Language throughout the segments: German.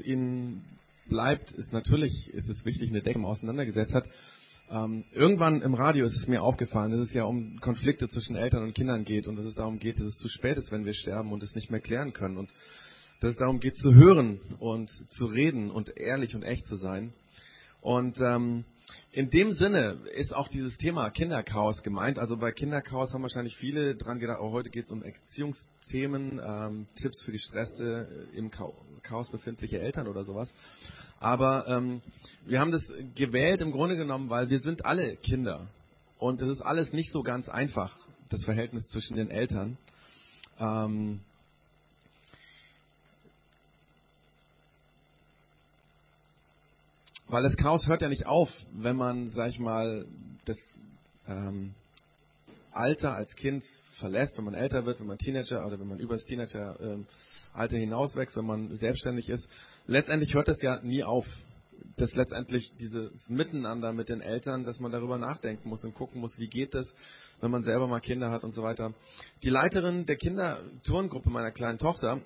ihnen bleibt, ist natürlich, ist es wichtig, eine Decke auseinandergesetzt hat. Ähm, irgendwann im Radio ist es mir aufgefallen, dass es ja um Konflikte zwischen Eltern und Kindern geht und dass es darum geht, dass es zu spät ist, wenn wir sterben und es nicht mehr klären können und dass es darum geht zu hören und zu reden und ehrlich und echt zu sein. Und ähm, in dem Sinne ist auch dieses Thema Kinderchaos gemeint. Also bei Kinderchaos haben wahrscheinlich viele dran gedacht, oh, heute geht es um Erziehungsthemen, ähm, Tipps für gestresste, äh, im Chaos befindliche Eltern oder sowas. Aber ähm, wir haben das gewählt im Grunde genommen, weil wir sind alle Kinder. Und es ist alles nicht so ganz einfach, das Verhältnis zwischen den Eltern. Ähm, weil das Chaos hört ja nicht auf, wenn man, sag ich mal, das ähm, Alter als Kind verlässt, wenn man älter wird, wenn man Teenager oder wenn man über das Teenageralter ähm, hinauswächst, wenn man selbstständig ist. Letztendlich hört das ja nie auf. Das letztendlich dieses Miteinander mit den Eltern, dass man darüber nachdenken muss und gucken muss, wie geht es, wenn man selber mal Kinder hat und so weiter. Die Leiterin der Kinderturngruppe meiner kleinen Tochter,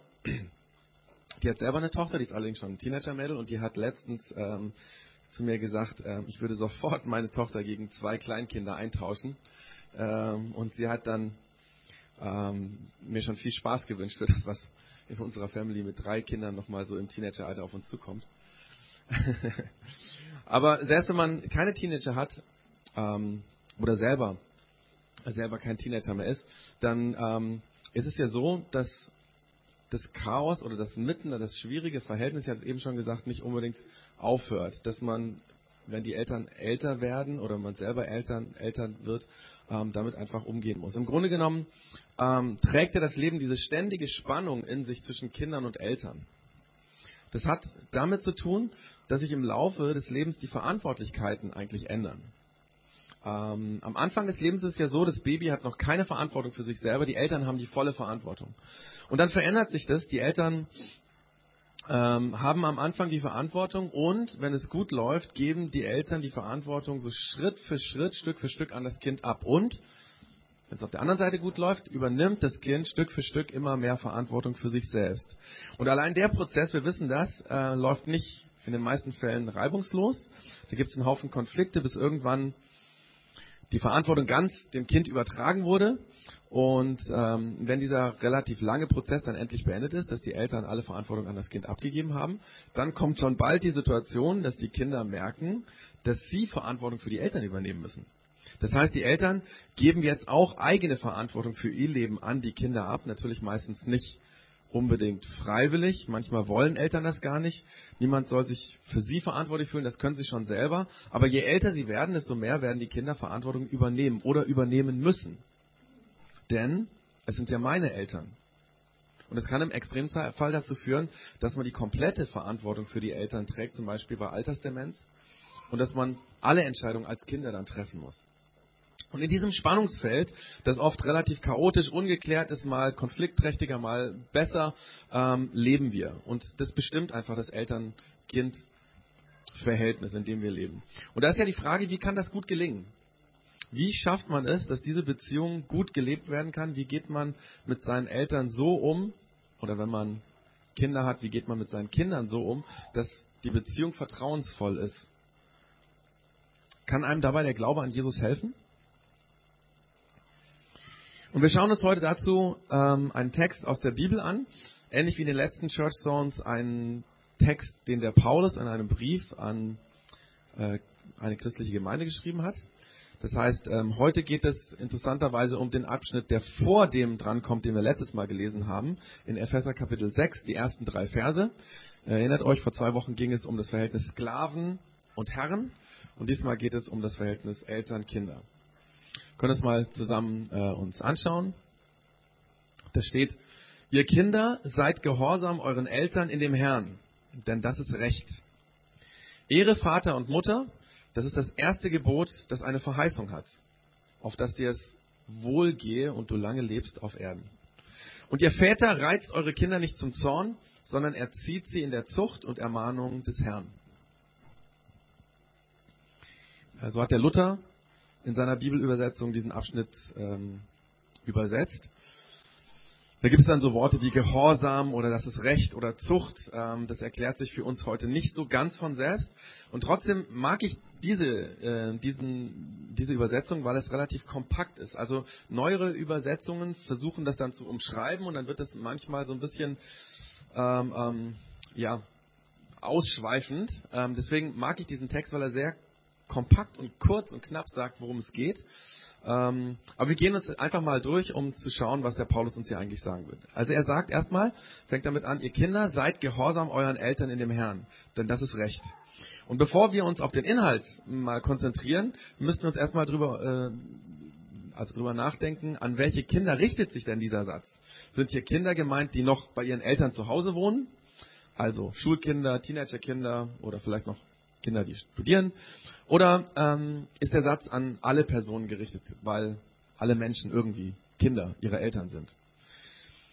die hat selber eine Tochter, die ist allerdings schon ein Teenager-Mädel und die hat letztens ähm, zu mir gesagt, äh, ich würde sofort meine Tochter gegen zwei Kleinkinder eintauschen. Ähm, und sie hat dann ähm, mir schon viel Spaß gewünscht für das, was in unserer Family mit drei Kindern nochmal so im Teenageralter auf uns zukommt. Aber selbst wenn man keine Teenager hat ähm, oder selber selber kein Teenager mehr ist, dann ähm, ist es ja so, dass das Chaos oder das Mitten, das schwierige Verhältnis, ich hatte es eben schon gesagt, nicht unbedingt aufhört. Dass man, wenn die Eltern älter werden oder man selber Eltern, Eltern wird, ähm, damit einfach umgehen muss. Im Grunde genommen ähm, trägt ja das Leben diese ständige Spannung in sich zwischen Kindern und Eltern. Das hat damit zu tun, dass sich im Laufe des Lebens die Verantwortlichkeiten eigentlich ändern. Ähm, am Anfang des Lebens ist es ja so, das Baby hat noch keine Verantwortung für sich selber, die Eltern haben die volle Verantwortung. Und dann verändert sich das. Die Eltern ähm, haben am Anfang die Verantwortung und wenn es gut läuft, geben die Eltern die Verantwortung so Schritt für Schritt, Stück für Stück an das Kind ab. Und wenn es auf der anderen Seite gut läuft, übernimmt das Kind Stück für Stück immer mehr Verantwortung für sich selbst. Und allein der Prozess, wir wissen das, äh, läuft nicht in den meisten Fällen reibungslos. Da gibt es einen Haufen Konflikte, bis irgendwann die Verantwortung ganz dem Kind übertragen wurde und ähm, wenn dieser relativ lange Prozess dann endlich beendet ist, dass die Eltern alle Verantwortung an das Kind abgegeben haben, dann kommt schon bald die Situation, dass die Kinder merken, dass sie Verantwortung für die Eltern übernehmen müssen. Das heißt, die Eltern geben jetzt auch eigene Verantwortung für ihr Leben an die Kinder ab, natürlich meistens nicht unbedingt freiwillig. Manchmal wollen Eltern das gar nicht. Niemand soll sich für sie verantwortlich fühlen, das können sie schon selber. Aber je älter sie werden, desto mehr werden die Kinder Verantwortung übernehmen oder übernehmen müssen. Denn es sind ja meine Eltern. Und es kann im Extremfall dazu führen, dass man die komplette Verantwortung für die Eltern trägt, zum Beispiel bei Altersdemenz, und dass man alle Entscheidungen als Kinder dann treffen muss. Und in diesem Spannungsfeld, das oft relativ chaotisch, ungeklärt ist, mal konfliktträchtiger, mal besser, ähm, leben wir. Und das bestimmt einfach das Eltern-Kind-Verhältnis, in dem wir leben. Und da ist ja die Frage, wie kann das gut gelingen? Wie schafft man es, dass diese Beziehung gut gelebt werden kann? Wie geht man mit seinen Eltern so um, oder wenn man Kinder hat, wie geht man mit seinen Kindern so um, dass die Beziehung vertrauensvoll ist? Kann einem dabei der Glaube an Jesus helfen? Und wir schauen uns heute dazu ähm, einen Text aus der Bibel an, ähnlich wie in den letzten Church Zones einen Text, den der Paulus in einem Brief an äh, eine christliche Gemeinde geschrieben hat. Das heißt, ähm, heute geht es interessanterweise um den Abschnitt, der vor dem drankommt, den wir letztes Mal gelesen haben, in Epheser Kapitel 6, die ersten drei Verse. Erinnert euch, vor zwei Wochen ging es um das Verhältnis Sklaven und Herren und diesmal geht es um das Verhältnis Eltern-Kinder. Wir können es mal zusammen äh, uns anschauen. Da steht, ihr Kinder seid gehorsam euren Eltern in dem Herrn, denn das ist Recht. Ehre Vater und Mutter, das ist das erste Gebot, das eine Verheißung hat, auf das dir es wohlgehe und du lange lebst auf Erden. Und ihr Väter reizt eure Kinder nicht zum Zorn, sondern erzieht sie in der Zucht und Ermahnung des Herrn. So hat der Luther in seiner Bibelübersetzung diesen Abschnitt ähm, übersetzt. Da gibt es dann so Worte wie Gehorsam oder das ist Recht oder Zucht. Ähm, das erklärt sich für uns heute nicht so ganz von selbst. Und trotzdem mag ich diese, äh, diesen, diese Übersetzung, weil es relativ kompakt ist. Also neuere Übersetzungen versuchen das dann zu umschreiben und dann wird es manchmal so ein bisschen ähm, ähm, ja, ausschweifend. Ähm, deswegen mag ich diesen Text, weil er sehr kompakt und kurz und knapp sagt, worum es geht. Ähm, aber wir gehen uns einfach mal durch, um zu schauen, was der Paulus uns hier eigentlich sagen wird. Also er sagt erstmal, fängt damit an, ihr Kinder, seid gehorsam euren Eltern in dem Herrn, denn das ist Recht. Und bevor wir uns auf den Inhalt mal konzentrieren, müssen wir uns erstmal drüber, äh, also drüber nachdenken, an welche Kinder richtet sich denn dieser Satz? Sind hier Kinder gemeint, die noch bei ihren Eltern zu Hause wohnen? Also Schulkinder, Teenagerkinder oder vielleicht noch Kinder, die studieren? Oder ähm, ist der Satz an alle Personen gerichtet, weil alle Menschen irgendwie Kinder ihrer Eltern sind?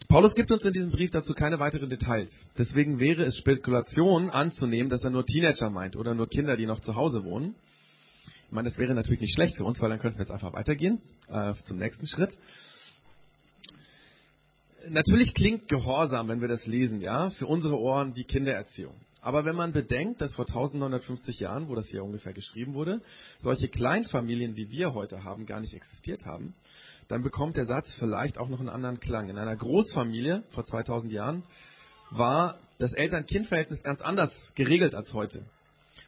Paulus gibt uns in diesem Brief dazu keine weiteren Details. Deswegen wäre es Spekulation anzunehmen, dass er nur Teenager meint oder nur Kinder, die noch zu Hause wohnen. Ich meine, das wäre natürlich nicht schlecht für uns, weil dann könnten wir jetzt einfach weitergehen äh, zum nächsten Schritt. Natürlich klingt Gehorsam, wenn wir das lesen, ja, für unsere Ohren wie Kindererziehung. Aber wenn man bedenkt, dass vor 1950 Jahren, wo das hier ungefähr geschrieben wurde, solche Kleinfamilien, wie wir heute haben, gar nicht existiert haben, dann bekommt der Satz vielleicht auch noch einen anderen Klang. In einer Großfamilie vor 2000 Jahren war das Eltern-Kind-Verhältnis ganz anders geregelt als heute.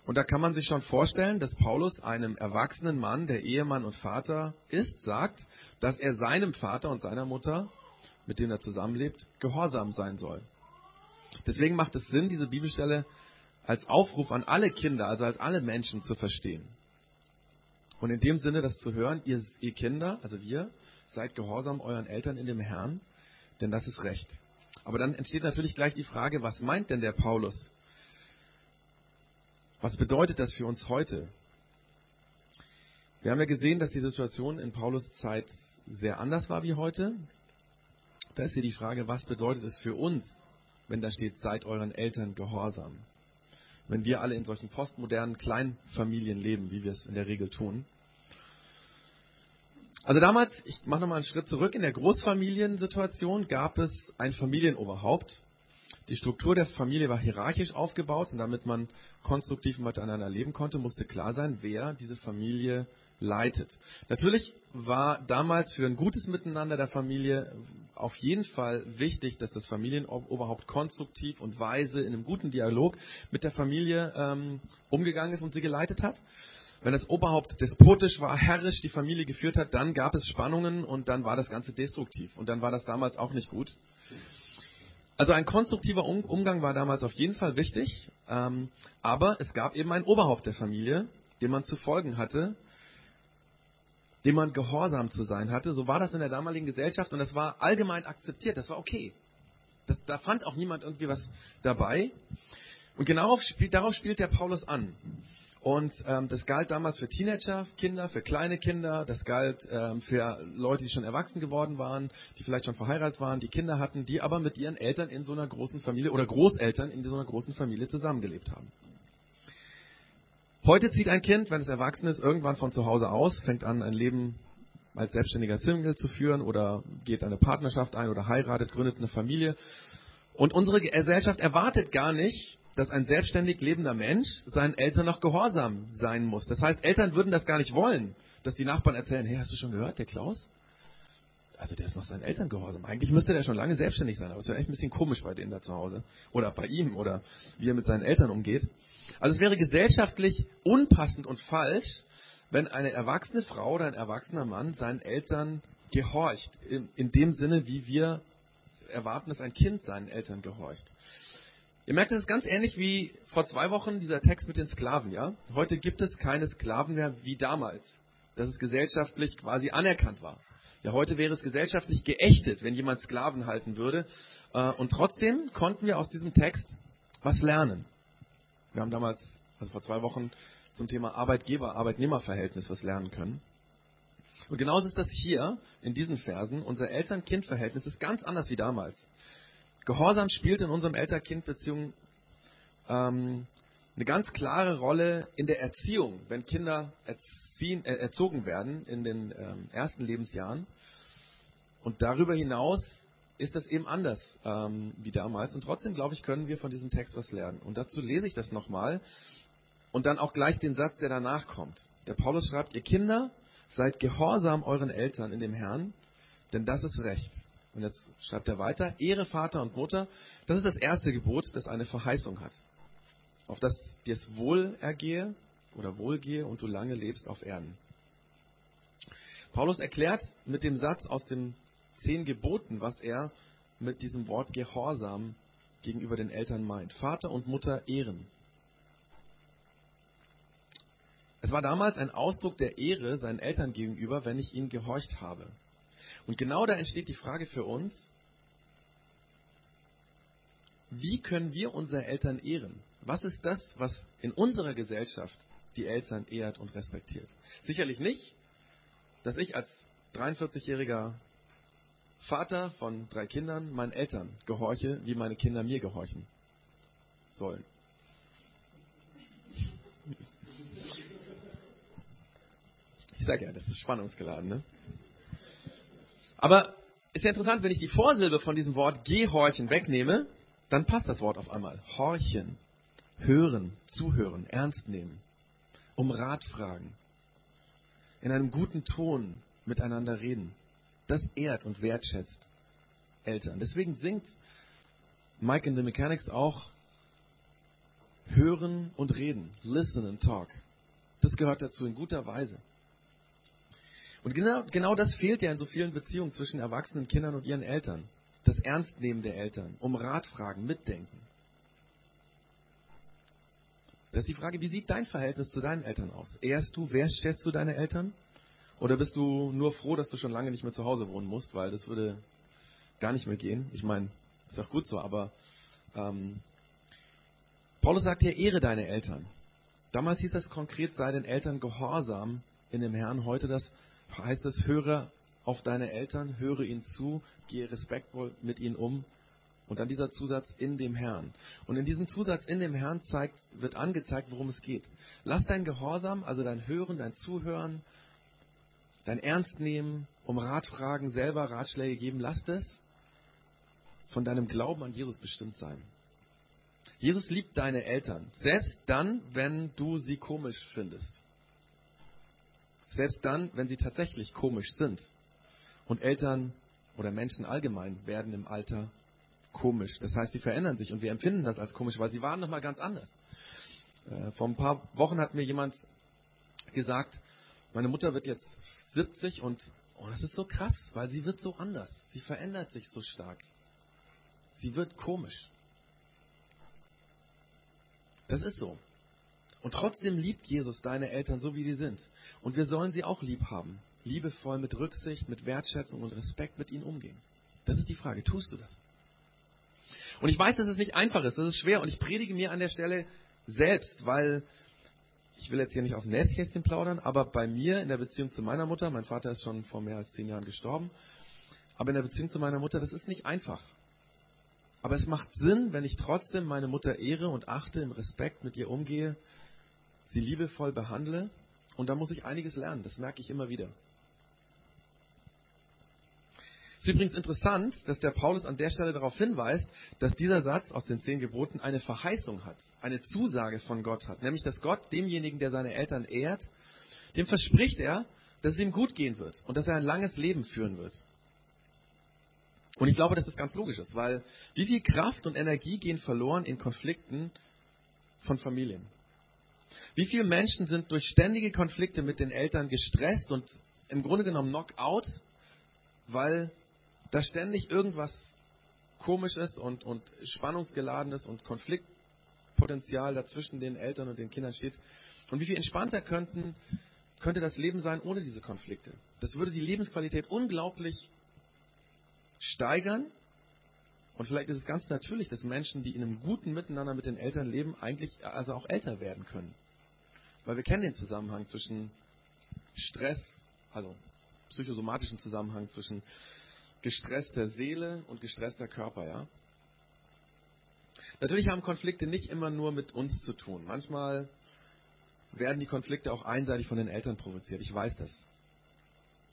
Und da kann man sich schon vorstellen, dass Paulus einem erwachsenen Mann, der Ehemann und Vater ist, sagt, dass er seinem Vater und seiner Mutter, mit denen er zusammenlebt, gehorsam sein soll. Deswegen macht es Sinn, diese Bibelstelle als Aufruf an alle Kinder, also als alle Menschen zu verstehen. Und in dem Sinne das zu hören, ihr, ihr Kinder, also wir, seid gehorsam euren Eltern in dem Herrn, denn das ist Recht. Aber dann entsteht natürlich gleich die Frage, was meint denn der Paulus? Was bedeutet das für uns heute? Wir haben ja gesehen, dass die Situation in Paulus Zeit sehr anders war wie heute. Da ist hier die Frage, was bedeutet es für uns, wenn da steht, seid euren Eltern gehorsam. Wenn wir alle in solchen postmodernen Kleinfamilien leben, wie wir es in der Regel tun. Also damals, ich mache nochmal einen Schritt zurück, in der Großfamiliensituation gab es ein Familienoberhaupt. Die Struktur der Familie war hierarchisch aufgebaut und damit man konstruktiv miteinander leben konnte, musste klar sein, wer diese Familie leitet. Natürlich war damals für ein gutes Miteinander der Familie auf jeden Fall wichtig, dass das Familienoberhaupt konstruktiv und weise in einem guten Dialog mit der Familie ähm, umgegangen ist und sie geleitet hat. Wenn das Oberhaupt despotisch war, herrisch die Familie geführt hat, dann gab es Spannungen und dann war das Ganze destruktiv. Und dann war das damals auch nicht gut. Also ein konstruktiver Umgang war damals auf jeden Fall wichtig, ähm, aber es gab eben ein Oberhaupt der Familie, dem man zu folgen hatte dem man gehorsam zu sein hatte. So war das in der damaligen Gesellschaft und das war allgemein akzeptiert. Das war okay. Das, da fand auch niemand irgendwie was dabei. Und genau spielt, darauf spielt der Paulus an. Und ähm, das galt damals für Teenager, Kinder, für kleine Kinder, das galt ähm, für Leute, die schon erwachsen geworden waren, die vielleicht schon verheiratet waren, die Kinder hatten, die aber mit ihren Eltern in so einer großen Familie oder Großeltern in so einer großen Familie zusammengelebt haben. Heute zieht ein Kind, wenn es erwachsen ist, irgendwann von zu Hause aus, fängt an, ein Leben als selbstständiger Single zu führen oder geht eine Partnerschaft ein oder heiratet, gründet eine Familie. Und unsere Gesellschaft erwartet gar nicht, dass ein selbstständig lebender Mensch seinen Eltern noch gehorsam sein muss. Das heißt, Eltern würden das gar nicht wollen, dass die Nachbarn erzählen, hey, hast du schon gehört, der Klaus? Also der ist noch seinen Eltern gehorsam. Eigentlich müsste der schon lange selbstständig sein, aber es wäre echt ein bisschen komisch bei denen da zu Hause. Oder bei ihm oder wie er mit seinen Eltern umgeht. Also es wäre gesellschaftlich unpassend und falsch, wenn eine erwachsene Frau oder ein erwachsener Mann seinen Eltern gehorcht. In, in dem Sinne, wie wir erwarten, dass ein Kind seinen Eltern gehorcht. Ihr merkt, das ist ganz ähnlich wie vor zwei Wochen dieser Text mit den Sklaven, ja? Heute gibt es keine Sklaven mehr wie damals, dass es gesellschaftlich quasi anerkannt war. Ja, heute wäre es gesellschaftlich geächtet, wenn jemand Sklaven halten würde. Äh, und trotzdem konnten wir aus diesem Text was lernen. Wir haben damals, also vor zwei Wochen, zum Thema Arbeitgeber-Arbeitnehmer-Verhältnis was lernen können. Und genauso ist das hier in diesen Versen. Unser Eltern-Kind-Verhältnis ist ganz anders wie damals. Gehorsam spielt in unserem Eltern-Kind-Beziehung ähm, eine ganz klare Rolle in der Erziehung, wenn Kinder erziehen, äh, erzogen werden in den ähm, ersten Lebensjahren. Und darüber hinaus ist das eben anders ähm, wie damals. Und trotzdem, glaube ich, können wir von diesem Text was lernen. Und dazu lese ich das nochmal und dann auch gleich den Satz, der danach kommt. Der Paulus schreibt, ihr Kinder, seid gehorsam euren Eltern in dem Herrn, denn das ist Recht. Und jetzt schreibt er weiter, Ehre Vater und Mutter, das ist das erste Gebot, das eine Verheißung hat. Auf das dir es wohl ergehe oder wohlgehe und du lange lebst auf Erden. Paulus erklärt mit dem Satz aus den zehn Geboten, was er mit diesem Wort Gehorsam gegenüber den Eltern meint. Vater und Mutter ehren. Es war damals ein Ausdruck der Ehre seinen Eltern gegenüber, wenn ich ihnen gehorcht habe. Und genau da entsteht die Frage für uns, wie können wir unsere Eltern ehren? Was ist das, was in unserer Gesellschaft die Eltern ehrt und respektiert? Sicherlich nicht, dass ich als 43-jähriger Vater von drei Kindern meinen Eltern gehorche, wie meine Kinder mir gehorchen sollen. Ich sage ja, das ist spannungsgeladen, ne? Aber ist ja interessant, wenn ich die Vorsilbe von diesem Wort gehorchen wegnehme, dann passt das Wort auf einmal. Horchen, hören, zuhören, ernst nehmen, um Rat fragen, in einem guten Ton miteinander reden. Das ehrt und wertschätzt Eltern. Deswegen singt Mike in the Mechanics auch hören und reden. Listen and talk. Das gehört dazu in guter Weise. Und genau, genau das fehlt ja in so vielen Beziehungen zwischen erwachsenen Kindern und ihren Eltern. Das Ernstnehmen der Eltern, um Rat fragen, mitdenken. Das ist die Frage, wie sieht dein Verhältnis zu deinen Eltern aus? Ehrst du, wertschätzt du deine Eltern? Oder bist du nur froh, dass du schon lange nicht mehr zu Hause wohnen musst, weil das würde gar nicht mehr gehen? Ich meine, ist auch gut so, aber ähm, Paulus sagt hier, ehre deine Eltern. Damals hieß das konkret, sei den Eltern gehorsam in dem Herrn. Heute das heißt es, höre auf deine Eltern, höre ihnen zu, gehe respektvoll mit ihnen um. Und dann dieser Zusatz in dem Herrn. Und in diesem Zusatz in dem Herrn zeigt, wird angezeigt, worum es geht. Lass dein Gehorsam, also dein Hören, dein Zuhören, dein Ernst nehmen, um Rat fragen, selber Ratschläge geben, lass es von deinem Glauben an Jesus bestimmt sein. Jesus liebt deine Eltern, selbst dann, wenn du sie komisch findest. Selbst dann, wenn sie tatsächlich komisch sind. Und Eltern oder Menschen allgemein werden im Alter komisch. Das heißt, sie verändern sich und wir empfinden das als komisch, weil sie waren noch mal ganz anders. Äh, vor ein paar Wochen hat mir jemand gesagt, meine Mutter wird jetzt 70 und oh, das ist so krass, weil sie wird so anders. Sie verändert sich so stark. Sie wird komisch. Das ist so. Und trotzdem liebt Jesus deine Eltern so, wie sie sind. Und wir sollen sie auch lieb haben. Liebevoll, mit Rücksicht, mit Wertschätzung und Respekt mit ihnen umgehen. Das ist die Frage. Tust du das? Und ich weiß, dass es nicht einfach ist. Das ist schwer. Und ich predige mir an der Stelle selbst, weil ich will jetzt hier nicht aus dem Nähkästchen plaudern, aber bei mir in der Beziehung zu meiner Mutter, mein Vater ist schon vor mehr als zehn Jahren gestorben, aber in der Beziehung zu meiner Mutter, das ist nicht einfach. Aber es macht Sinn, wenn ich trotzdem meine Mutter ehre und achte, im Respekt mit ihr umgehe sie liebevoll behandle. Und da muss ich einiges lernen, das merke ich immer wieder. Es ist übrigens interessant, dass der Paulus an der Stelle darauf hinweist, dass dieser Satz aus den zehn Geboten eine Verheißung hat, eine Zusage von Gott hat. Nämlich, dass Gott demjenigen, der seine Eltern ehrt, dem verspricht er, dass es ihm gut gehen wird und dass er ein langes Leben führen wird. Und ich glaube, dass das ganz logisch ist, weil wie viel Kraft und Energie gehen verloren in Konflikten von Familien? Wie viele Menschen sind durch ständige Konflikte mit den Eltern gestresst und im Grunde genommen Knockout, weil da ständig irgendwas komisches und, und spannungsgeladenes und Konfliktpotenzial dazwischen den Eltern und den Kindern steht. Und wie viel entspannter könnten, könnte das Leben sein ohne diese Konflikte? Das würde die Lebensqualität unglaublich steigern. Und vielleicht ist es ganz natürlich, dass Menschen, die in einem guten Miteinander mit den Eltern leben, eigentlich also auch älter werden können. Weil wir kennen den Zusammenhang zwischen Stress, also psychosomatischen Zusammenhang zwischen gestresster Seele und gestresster Körper, ja. Natürlich haben Konflikte nicht immer nur mit uns zu tun. Manchmal werden die Konflikte auch einseitig von den Eltern provoziert. Ich weiß das.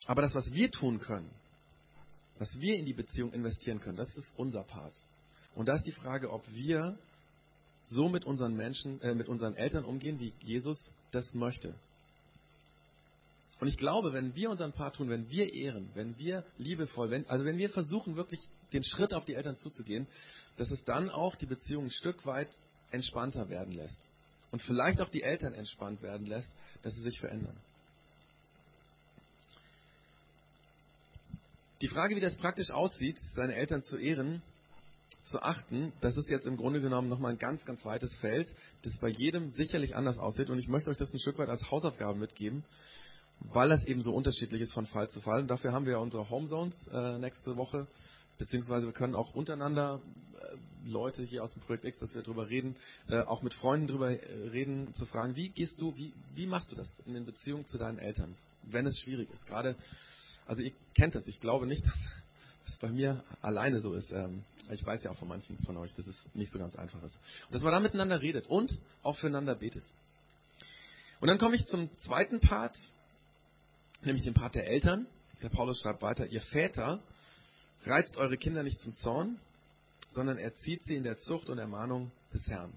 Aber das, was wir tun können, was wir in die Beziehung investieren können, das ist unser Part. Und da ist die Frage, ob wir so mit unseren Menschen, äh, mit unseren Eltern umgehen, wie Jesus das möchte. Und ich glaube, wenn wir unseren Part tun, wenn wir ehren, wenn wir liebevoll, wenn, also wenn wir versuchen, wirklich den Schritt auf die Eltern zuzugehen, dass es dann auch die Beziehung ein Stück weit entspannter werden lässt. Und vielleicht auch die Eltern entspannt werden lässt, dass sie sich verändern. Die Frage, wie das praktisch aussieht, seine Eltern zu ehren, zu achten, das ist jetzt im Grunde genommen nochmal ein ganz, ganz weites Feld, das bei jedem sicherlich anders aussieht. Und ich möchte euch das ein Stück weit als Hausaufgabe mitgeben, weil das eben so unterschiedlich ist von Fall zu Fall. Und dafür haben wir ja unsere Homezones äh, nächste Woche, beziehungsweise wir können auch untereinander äh, Leute hier aus dem Projekt X, dass wir darüber reden, äh, auch mit Freunden darüber äh, reden, zu fragen, wie gehst du, wie, wie machst du das in den Beziehungen zu deinen Eltern, wenn es schwierig ist. Gerade also ihr kennt das. Ich glaube nicht, dass es bei mir alleine so ist. Ähm, ich weiß ja auch von manchen von euch, dass es nicht so ganz einfach ist. Und dass man da miteinander redet und auch füreinander betet. Und dann komme ich zum zweiten Part, nämlich dem Part der Eltern. Der Paulus schreibt weiter, ihr Väter reizt eure Kinder nicht zum Zorn, sondern erzieht sie in der Zucht und Ermahnung des Herrn.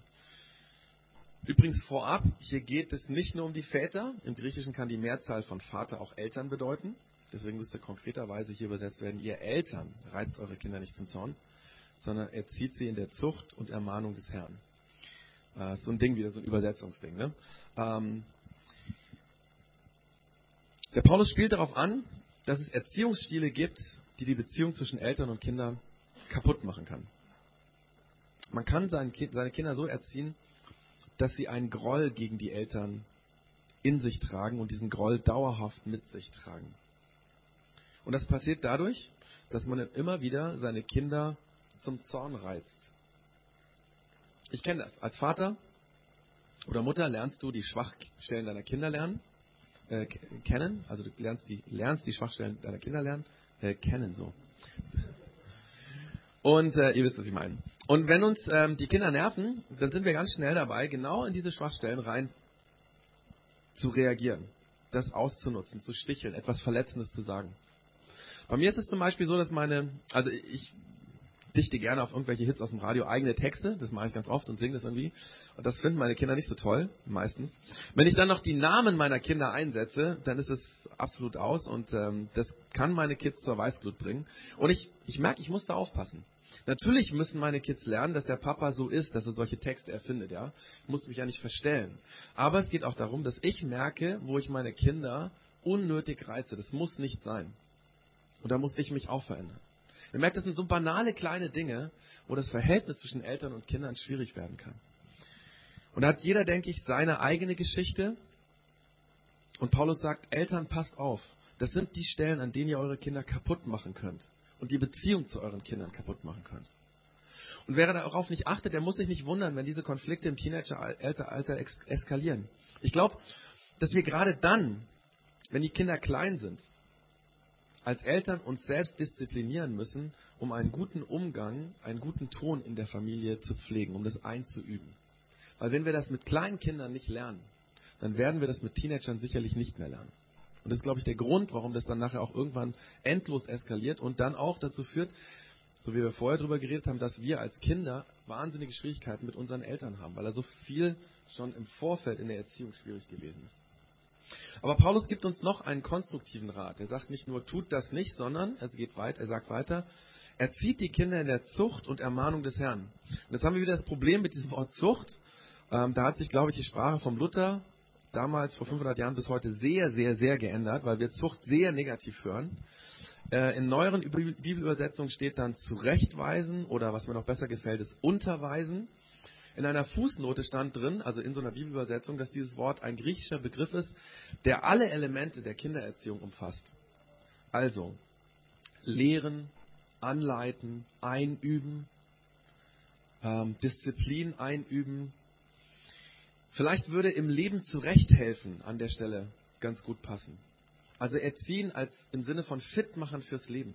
Übrigens vorab, hier geht es nicht nur um die Väter. Im Griechischen kann die Mehrzahl von Vater auch Eltern bedeuten. Deswegen müsste konkreterweise hier übersetzt werden, ihr Eltern reizt eure Kinder nicht zum Zorn, sondern erzieht sie in der Zucht und Ermahnung des Herrn. Äh, so ein Ding wieder, so ein Übersetzungsding. Ne? Ähm, der Paulus spielt darauf an, dass es Erziehungsstile gibt, die die Beziehung zwischen Eltern und Kindern kaputt machen kann. Man kann seine Kinder so erziehen, dass sie einen Groll gegen die Eltern in sich tragen und diesen Groll dauerhaft mit sich tragen. Und das passiert dadurch, dass man immer wieder seine Kinder zum Zorn reizt. Ich kenne das. Als Vater oder Mutter lernst du die Schwachstellen deiner Kinder lernen, äh, kennen. Also du lernst die, lernst die Schwachstellen deiner Kinder lernen, äh, kennen so. Und äh, ihr wisst, was ich meine. Und wenn uns ähm, die Kinder nerven, dann sind wir ganz schnell dabei, genau in diese Schwachstellen rein zu reagieren, das auszunutzen, zu sticheln, etwas Verletzendes zu sagen. Bei mir ist es zum Beispiel so, dass meine, also ich dichte gerne auf irgendwelche Hits aus dem Radio eigene Texte, das mache ich ganz oft und singe das irgendwie. Und das finden meine Kinder nicht so toll, meistens. Wenn ich dann noch die Namen meiner Kinder einsetze, dann ist es absolut aus und ähm, das kann meine Kids zur Weißglut bringen. Und ich, ich merke, ich muss da aufpassen. Natürlich müssen meine Kids lernen, dass der Papa so ist, dass er solche Texte erfindet, ja. Ich muss mich ja nicht verstellen. Aber es geht auch darum, dass ich merke, wo ich meine Kinder unnötig reize. Das muss nicht sein. Und da muss ich mich auch verändern. Ihr merkt, das sind so banale kleine Dinge, wo das Verhältnis zwischen Eltern und Kindern schwierig werden kann. Und da hat jeder, denke ich, seine eigene Geschichte. Und Paulus sagt, Eltern, passt auf. Das sind die Stellen, an denen ihr eure Kinder kaputt machen könnt. Und die Beziehung zu euren Kindern kaputt machen könnt. Und wer darauf nicht achtet, der muss sich nicht wundern, wenn diese Konflikte im Teenageralter eskalieren. Ich glaube, dass wir gerade dann, wenn die Kinder klein sind, als Eltern uns selbst disziplinieren müssen, um einen guten Umgang, einen guten Ton in der Familie zu pflegen, um das einzuüben. Weil wenn wir das mit kleinen Kindern nicht lernen, dann werden wir das mit Teenagern sicherlich nicht mehr lernen. Und das ist, glaube ich, der Grund, warum das dann nachher auch irgendwann endlos eskaliert und dann auch dazu führt, so wie wir vorher darüber geredet haben, dass wir als Kinder wahnsinnige Schwierigkeiten mit unseren Eltern haben, weil er so viel schon im Vorfeld in der Erziehung schwierig gewesen ist. Aber Paulus gibt uns noch einen konstruktiven Rat. Er sagt nicht nur, tut das nicht, sondern er geht weiter, er sagt weiter, erzieht die Kinder in der Zucht und Ermahnung des Herrn. Und jetzt haben wir wieder das Problem mit diesem Wort Zucht. Ähm, da hat sich, glaube ich, die Sprache vom Luther damals vor 500 Jahren bis heute sehr, sehr, sehr geändert, weil wir Zucht sehr negativ hören. Äh, in neueren Bibelübersetzungen steht dann zurechtweisen oder was mir noch besser gefällt, ist unterweisen. In einer Fußnote stand drin, also in so einer Bibelübersetzung, dass dieses Wort ein griechischer Begriff ist, der alle Elemente der Kindererziehung umfasst. Also lehren, anleiten, einüben, ähm, Disziplin einüben. Vielleicht würde im Leben zurechthelfen an der Stelle ganz gut passen. Also erziehen als im Sinne von fit machen fürs Leben.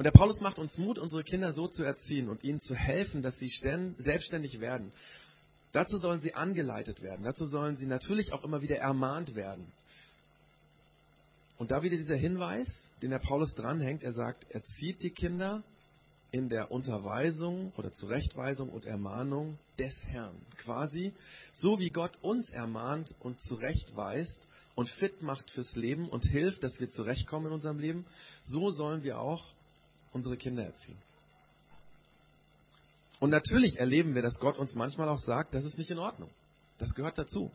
Und der Paulus macht uns Mut, unsere Kinder so zu erziehen und ihnen zu helfen, dass sie selbstständig werden. Dazu sollen sie angeleitet werden. Dazu sollen sie natürlich auch immer wieder ermahnt werden. Und da wieder dieser Hinweis, den der Paulus dranhängt, er sagt, erzieht die Kinder in der Unterweisung oder Zurechtweisung und Ermahnung des Herrn. Quasi so wie Gott uns ermahnt und zurechtweist und fit macht fürs Leben und hilft, dass wir zurechtkommen in unserem Leben, so sollen wir auch unsere Kinder erziehen. Und natürlich erleben wir, dass Gott uns manchmal auch sagt, das ist nicht in Ordnung. Das gehört dazu.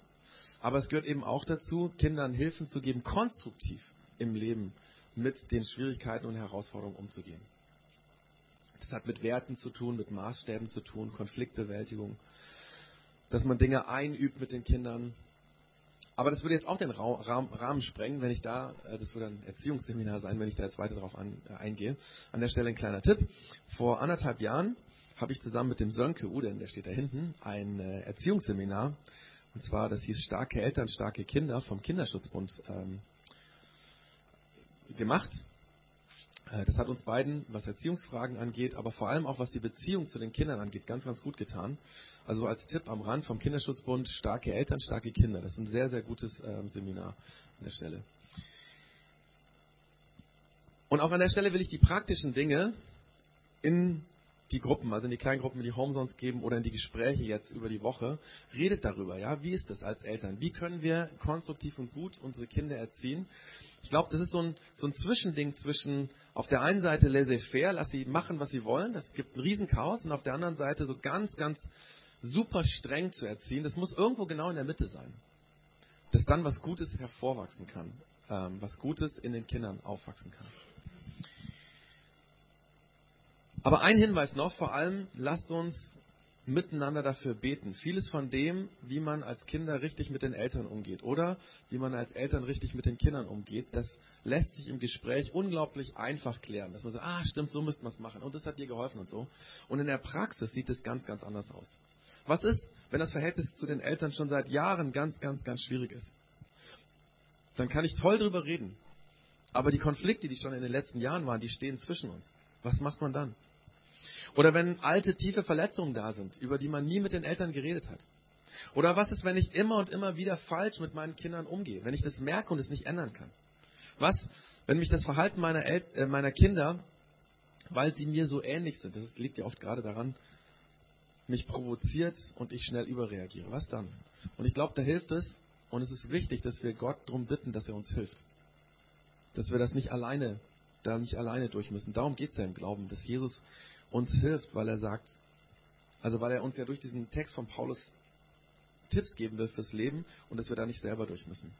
Aber es gehört eben auch dazu, Kindern Hilfen zu geben, konstruktiv im Leben mit den Schwierigkeiten und Herausforderungen umzugehen. Das hat mit Werten zu tun, mit Maßstäben zu tun, Konfliktbewältigung, dass man Dinge einübt mit den Kindern. Aber das würde jetzt auch den Rahmen sprengen, wenn ich da, äh, das würde ein Erziehungsseminar sein, wenn ich da jetzt weiter darauf an, äh, eingehe. An der Stelle ein kleiner Tipp. Vor anderthalb Jahren habe ich zusammen mit dem Sönke Uden, der steht da hinten, ein äh, Erziehungsseminar, und zwar, das hieß Starke Eltern, starke Kinder vom Kinderschutzbund ähm, gemacht. Äh, das hat uns beiden, was Erziehungsfragen angeht, aber vor allem auch was die Beziehung zu den Kindern angeht, ganz, ganz gut getan. Also als Tipp am Rand vom Kinderschutzbund, starke Eltern, starke Kinder. Das ist ein sehr, sehr gutes ähm, Seminar an der Stelle. Und auch an der Stelle will ich die praktischen Dinge in die Gruppen, also in die kleinen Gruppen, die Homezones geben oder in die Gespräche jetzt über die Woche, redet darüber, ja, wie ist das als Eltern? Wie können wir konstruktiv und gut unsere Kinder erziehen? Ich glaube, das ist so ein, so ein Zwischending zwischen auf der einen Seite laissez-faire, lass sie machen, was sie wollen, das gibt ein Riesenchaos, und auf der anderen Seite so ganz, ganz super streng zu erziehen. Das muss irgendwo genau in der Mitte sein. Dass dann was Gutes hervorwachsen kann, ähm, was Gutes in den Kindern aufwachsen kann. Aber ein Hinweis noch, vor allem lasst uns miteinander dafür beten. Vieles von dem, wie man als Kinder richtig mit den Eltern umgeht oder wie man als Eltern richtig mit den Kindern umgeht, das lässt sich im Gespräch unglaublich einfach klären. Dass man sagt, ah, stimmt, so müsste man es machen und das hat dir geholfen und so. Und in der Praxis sieht es ganz, ganz anders aus. Was ist, wenn das Verhältnis zu den Eltern schon seit Jahren ganz, ganz, ganz schwierig ist? Dann kann ich toll drüber reden. Aber die Konflikte, die schon in den letzten Jahren waren, die stehen zwischen uns. Was macht man dann? Oder wenn alte, tiefe Verletzungen da sind, über die man nie mit den Eltern geredet hat. Oder was ist, wenn ich immer und immer wieder falsch mit meinen Kindern umgehe, wenn ich das merke und es nicht ändern kann? Was, wenn mich das Verhalten meiner, El äh, meiner Kinder, weil sie mir so ähnlich sind, das liegt ja oft gerade daran, mich provoziert und ich schnell überreagiere. Was dann? Und ich glaube, da hilft es und es ist wichtig, dass wir Gott darum bitten, dass er uns hilft. Dass wir das nicht alleine, da nicht alleine durch müssen. Darum geht es ja im Glauben, dass Jesus uns hilft, weil er sagt, also weil er uns ja durch diesen Text von Paulus Tipps geben will fürs Leben und dass wir da nicht selber durch müssen.